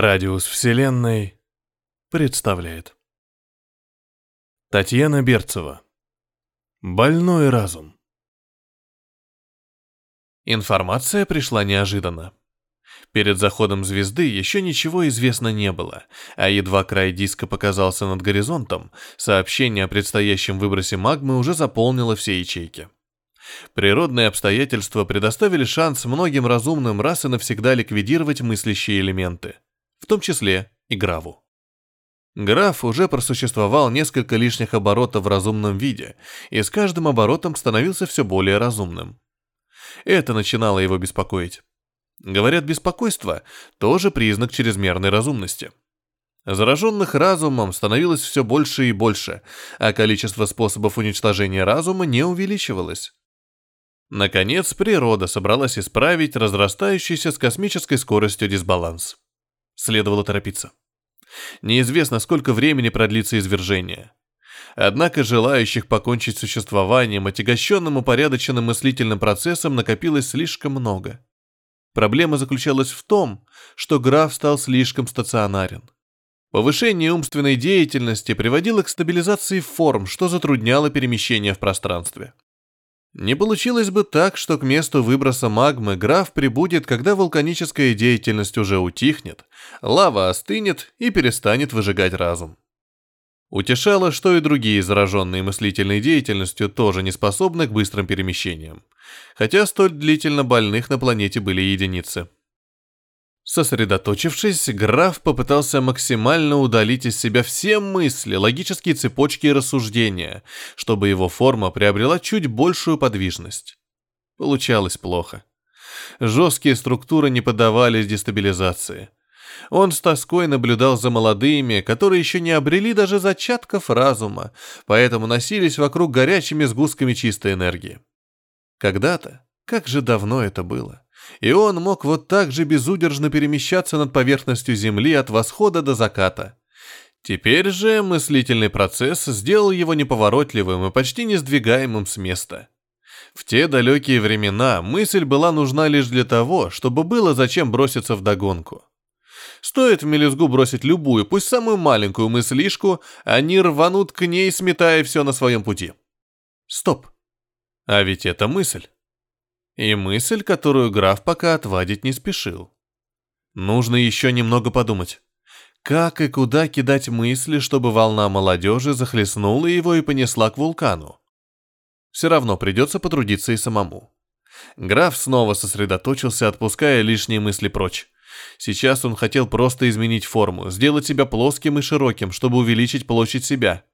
Радиус Вселенной представляет. Татьяна Берцева. Больной разум. Информация пришла неожиданно. Перед заходом звезды еще ничего известно не было, а едва край диска показался над горизонтом, сообщение о предстоящем выбросе магмы уже заполнило все ячейки. Природные обстоятельства предоставили шанс многим разумным раз и навсегда ликвидировать мыслящие элементы – в том числе и Граву. Граф уже просуществовал несколько лишних оборотов в разумном виде, и с каждым оборотом становился все более разумным. Это начинало его беспокоить. Говорят, беспокойство – тоже признак чрезмерной разумности. Зараженных разумом становилось все больше и больше, а количество способов уничтожения разума не увеличивалось. Наконец, природа собралась исправить разрастающийся с космической скоростью дисбаланс. Следовало торопиться. Неизвестно, сколько времени продлится извержение. Однако желающих покончить с существованием, отягощенным упорядоченным мыслительным процессом, накопилось слишком много. Проблема заключалась в том, что граф стал слишком стационарен. Повышение умственной деятельности приводило к стабилизации форм, что затрудняло перемещение в пространстве. Не получилось бы так, что к месту выброса магмы граф прибудет, когда вулканическая деятельность уже утихнет, лава остынет и перестанет выжигать разум. Утешало, что и другие зараженные мыслительной деятельностью тоже не способны к быстрым перемещениям, хотя столь длительно больных на планете были единицы. Сосредоточившись, граф попытался максимально удалить из себя все мысли, логические цепочки и рассуждения, чтобы его форма приобрела чуть большую подвижность. Получалось плохо. Жесткие структуры не поддавались дестабилизации. Он с тоской наблюдал за молодыми, которые еще не обрели даже зачатков разума, поэтому носились вокруг горячими сгустками чистой энергии. Когда-то, как же давно это было, и он мог вот так же безудержно перемещаться над поверхностью Земли от восхода до заката. Теперь же мыслительный процесс сделал его неповоротливым и почти несдвигаемым с места. В те далекие времена мысль была нужна лишь для того, чтобы было зачем броситься в догонку. Стоит в мелюзгу бросить любую, пусть самую маленькую мыслишку, они рванут к ней, сметая все на своем пути. Стоп. А ведь это мысль. И мысль, которую граф пока отвадить не спешил. Нужно еще немного подумать. Как и куда кидать мысли, чтобы волна молодежи захлестнула его и понесла к вулкану? Все равно придется потрудиться и самому. Граф снова сосредоточился, отпуская лишние мысли прочь. Сейчас он хотел просто изменить форму, сделать себя плоским и широким, чтобы увеличить площадь себя.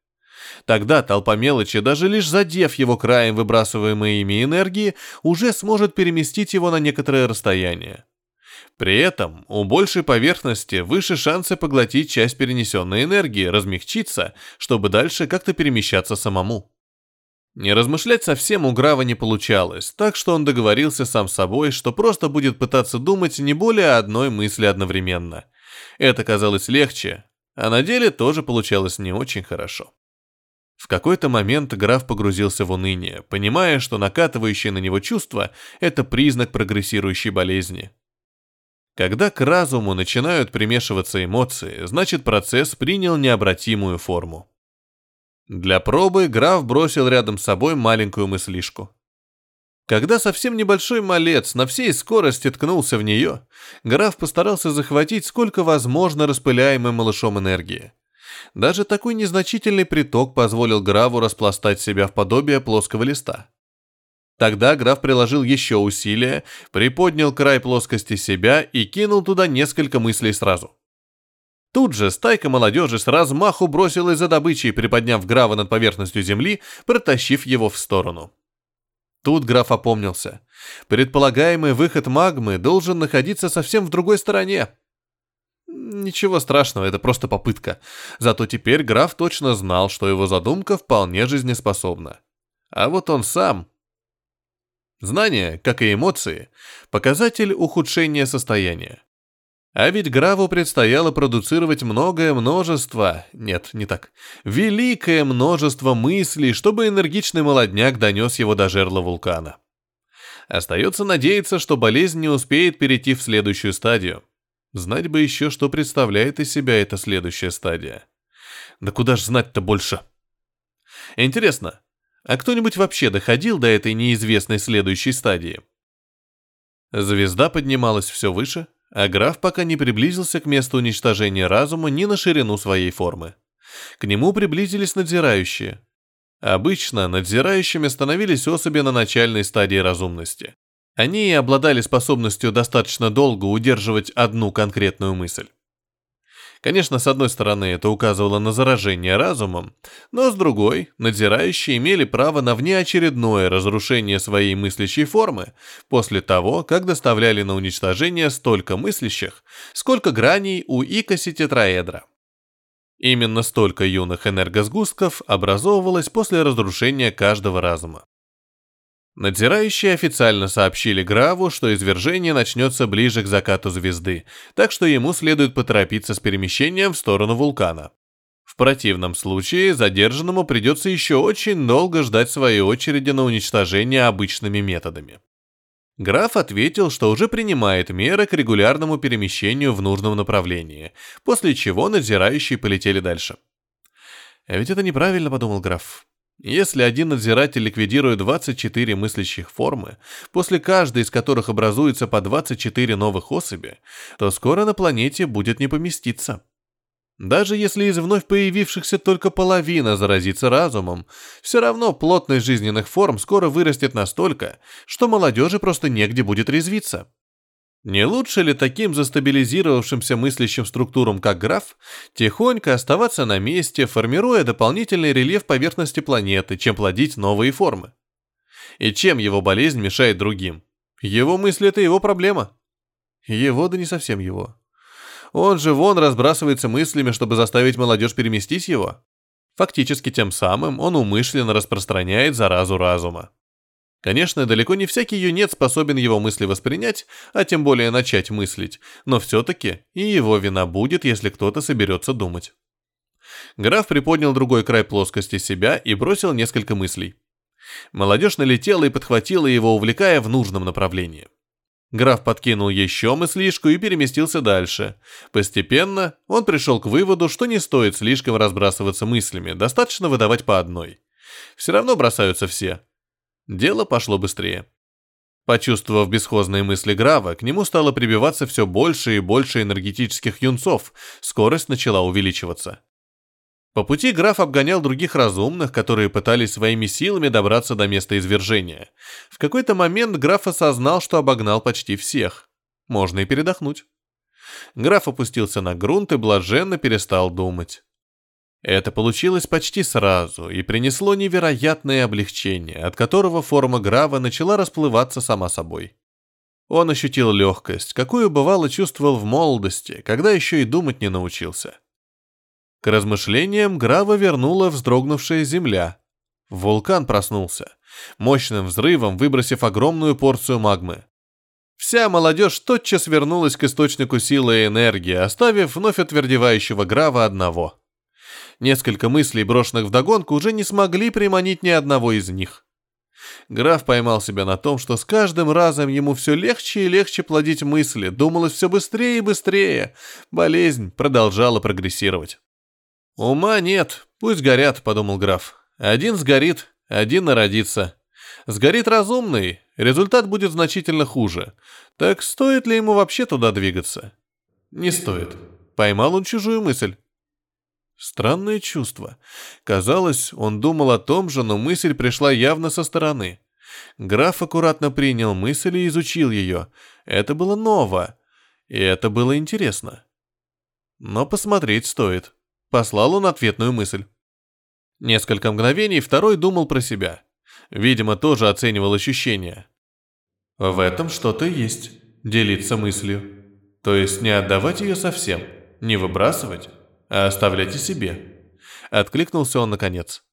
Тогда толпа мелочи, даже лишь задев его краем выбрасываемой ими энергии, уже сможет переместить его на некоторое расстояние. При этом у большей поверхности выше шансы поглотить часть перенесенной энергии, размягчиться, чтобы дальше как-то перемещаться самому. Не размышлять совсем у Грава не получалось, так что он договорился сам с собой, что просто будет пытаться думать не более одной мысли одновременно. Это казалось легче, а на деле тоже получалось не очень хорошо. В какой-то момент граф погрузился в уныние, понимая, что накатывающее на него чувство – это признак прогрессирующей болезни. Когда к разуму начинают примешиваться эмоции, значит процесс принял необратимую форму. Для пробы граф бросил рядом с собой маленькую мыслишку. Когда совсем небольшой малец на всей скорости ткнулся в нее, граф постарался захватить сколько возможно распыляемой малышом энергии. Даже такой незначительный приток позволил Граву распластать себя в подобие плоского листа. Тогда граф приложил еще усилия, приподнял край плоскости себя и кинул туда несколько мыслей сразу. Тут же стайка молодежи с размаху бросилась за добычей, приподняв Грава над поверхностью земли, протащив его в сторону. Тут граф опомнился. Предполагаемый выход магмы должен находиться совсем в другой стороне. Ничего страшного, это просто попытка. Зато теперь граф точно знал, что его задумка вполне жизнеспособна. А вот он сам... Знание, как и эмоции, показатель ухудшения состояния. А ведь Граву предстояло продуцировать многое множество, нет, не так, великое множество мыслей, чтобы энергичный молодняк донес его до жерла вулкана. Остается надеяться, что болезнь не успеет перейти в следующую стадию. Знать бы еще, что представляет из себя эта следующая стадия. Да куда ж знать-то больше? Интересно, а кто-нибудь вообще доходил до этой неизвестной следующей стадии? Звезда поднималась все выше, а граф пока не приблизился к месту уничтожения разума ни на ширину своей формы. К нему приблизились надзирающие. Обычно надзирающими становились особи на начальной стадии разумности. Они обладали способностью достаточно долго удерживать одну конкретную мысль. Конечно, с одной стороны, это указывало на заражение разумом, но с другой, надзирающие имели право на внеочередное разрушение своей мыслящей формы после того, как доставляли на уничтожение столько мыслящих, сколько граней у икоси тетраэдра. Именно столько юных энергосгустков образовывалось после разрушения каждого разума. Надзирающие официально сообщили Граву, что извержение начнется ближе к закату звезды, так что ему следует поторопиться с перемещением в сторону вулкана. В противном случае задержанному придется еще очень долго ждать своей очереди на уничтожение обычными методами. Граф ответил, что уже принимает меры к регулярному перемещению в нужном направлении, после чего надзирающие полетели дальше. «А ведь это неправильно», — подумал граф. Если один надзиратель ликвидирует 24 мыслящих формы, после каждой из которых образуется по 24 новых особи, то скоро на планете будет не поместиться. Даже если из вновь появившихся только половина заразится разумом, все равно плотность жизненных форм скоро вырастет настолько, что молодежи просто негде будет резвиться. Не лучше ли таким застабилизировавшимся мыслящим структурам, как граф, тихонько оставаться на месте, формируя дополнительный рельеф поверхности планеты, чем плодить новые формы? И чем его болезнь мешает другим? Его мысли – это его проблема. Его, да не совсем его. Он же вон разбрасывается мыслями, чтобы заставить молодежь переместить его. Фактически тем самым он умышленно распространяет заразу разума. Конечно, далеко не всякий юнец способен его мысли воспринять, а тем более начать мыслить, но все-таки и его вина будет, если кто-то соберется думать. Граф приподнял другой край плоскости себя и бросил несколько мыслей. Молодежь налетела и подхватила его, увлекая в нужном направлении. Граф подкинул еще мыслишку и переместился дальше. Постепенно он пришел к выводу, что не стоит слишком разбрасываться мыслями, достаточно выдавать по одной. Все равно бросаются все, Дело пошло быстрее. Почувствовав бесхозные мысли Грава, к нему стало прибиваться все больше и больше энергетических юнцов, скорость начала увеличиваться. По пути граф обгонял других разумных, которые пытались своими силами добраться до места извержения. В какой-то момент граф осознал, что обогнал почти всех. Можно и передохнуть. Граф опустился на грунт и блаженно перестал думать. Это получилось почти сразу и принесло невероятное облегчение, от которого форма Грава начала расплываться сама собой. Он ощутил легкость, какую бывало чувствовал в молодости, когда еще и думать не научился. К размышлениям Грава вернула вздрогнувшая земля. Вулкан проснулся, мощным взрывом выбросив огромную порцию магмы. Вся молодежь тотчас вернулась к источнику силы и энергии, оставив вновь отвердевающего Грава одного — Несколько мыслей, брошенных вдогонку, уже не смогли приманить ни одного из них. Граф поймал себя на том, что с каждым разом ему все легче и легче плодить мысли, думалось все быстрее и быстрее. Болезнь продолжала прогрессировать. «Ума нет, пусть горят», — подумал граф. «Один сгорит, один народится. Сгорит разумный, результат будет значительно хуже. Так стоит ли ему вообще туда двигаться?» «Не стоит». Поймал он чужую мысль. Странное чувство. Казалось, он думал о том же, но мысль пришла явно со стороны. Граф аккуратно принял мысль и изучил ее. Это было ново. И это было интересно. Но посмотреть стоит. Послал он ответную мысль. Несколько мгновений второй думал про себя. Видимо, тоже оценивал ощущения. В этом что-то есть. Делиться мыслью. То есть не отдавать ее совсем, не выбрасывать, оставляйте себе. Откликнулся он наконец.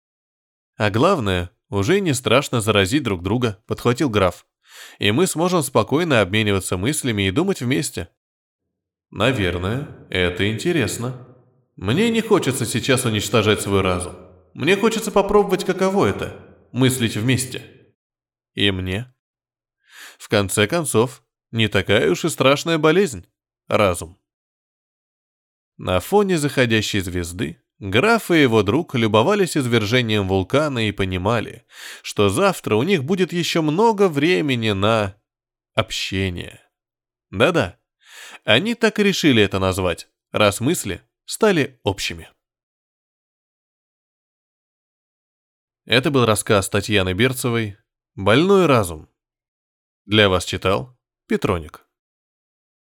А главное, уже не страшно заразить друг друга, подхватил граф. И мы сможем спокойно обмениваться мыслями и думать вместе. Наверное, это интересно. Мне не хочется сейчас уничтожать свой разум. Мне хочется попробовать, каково это – мыслить вместе. И мне. В конце концов, не такая уж и страшная болезнь – разум. На фоне заходящей звезды граф и его друг любовались извержением вулкана и понимали, что завтра у них будет еще много времени на общение. Да-да, они так и решили это назвать, раз мысли стали общими. Это был рассказ Татьяны Берцевой «Больной разум». Для вас читал Петроник.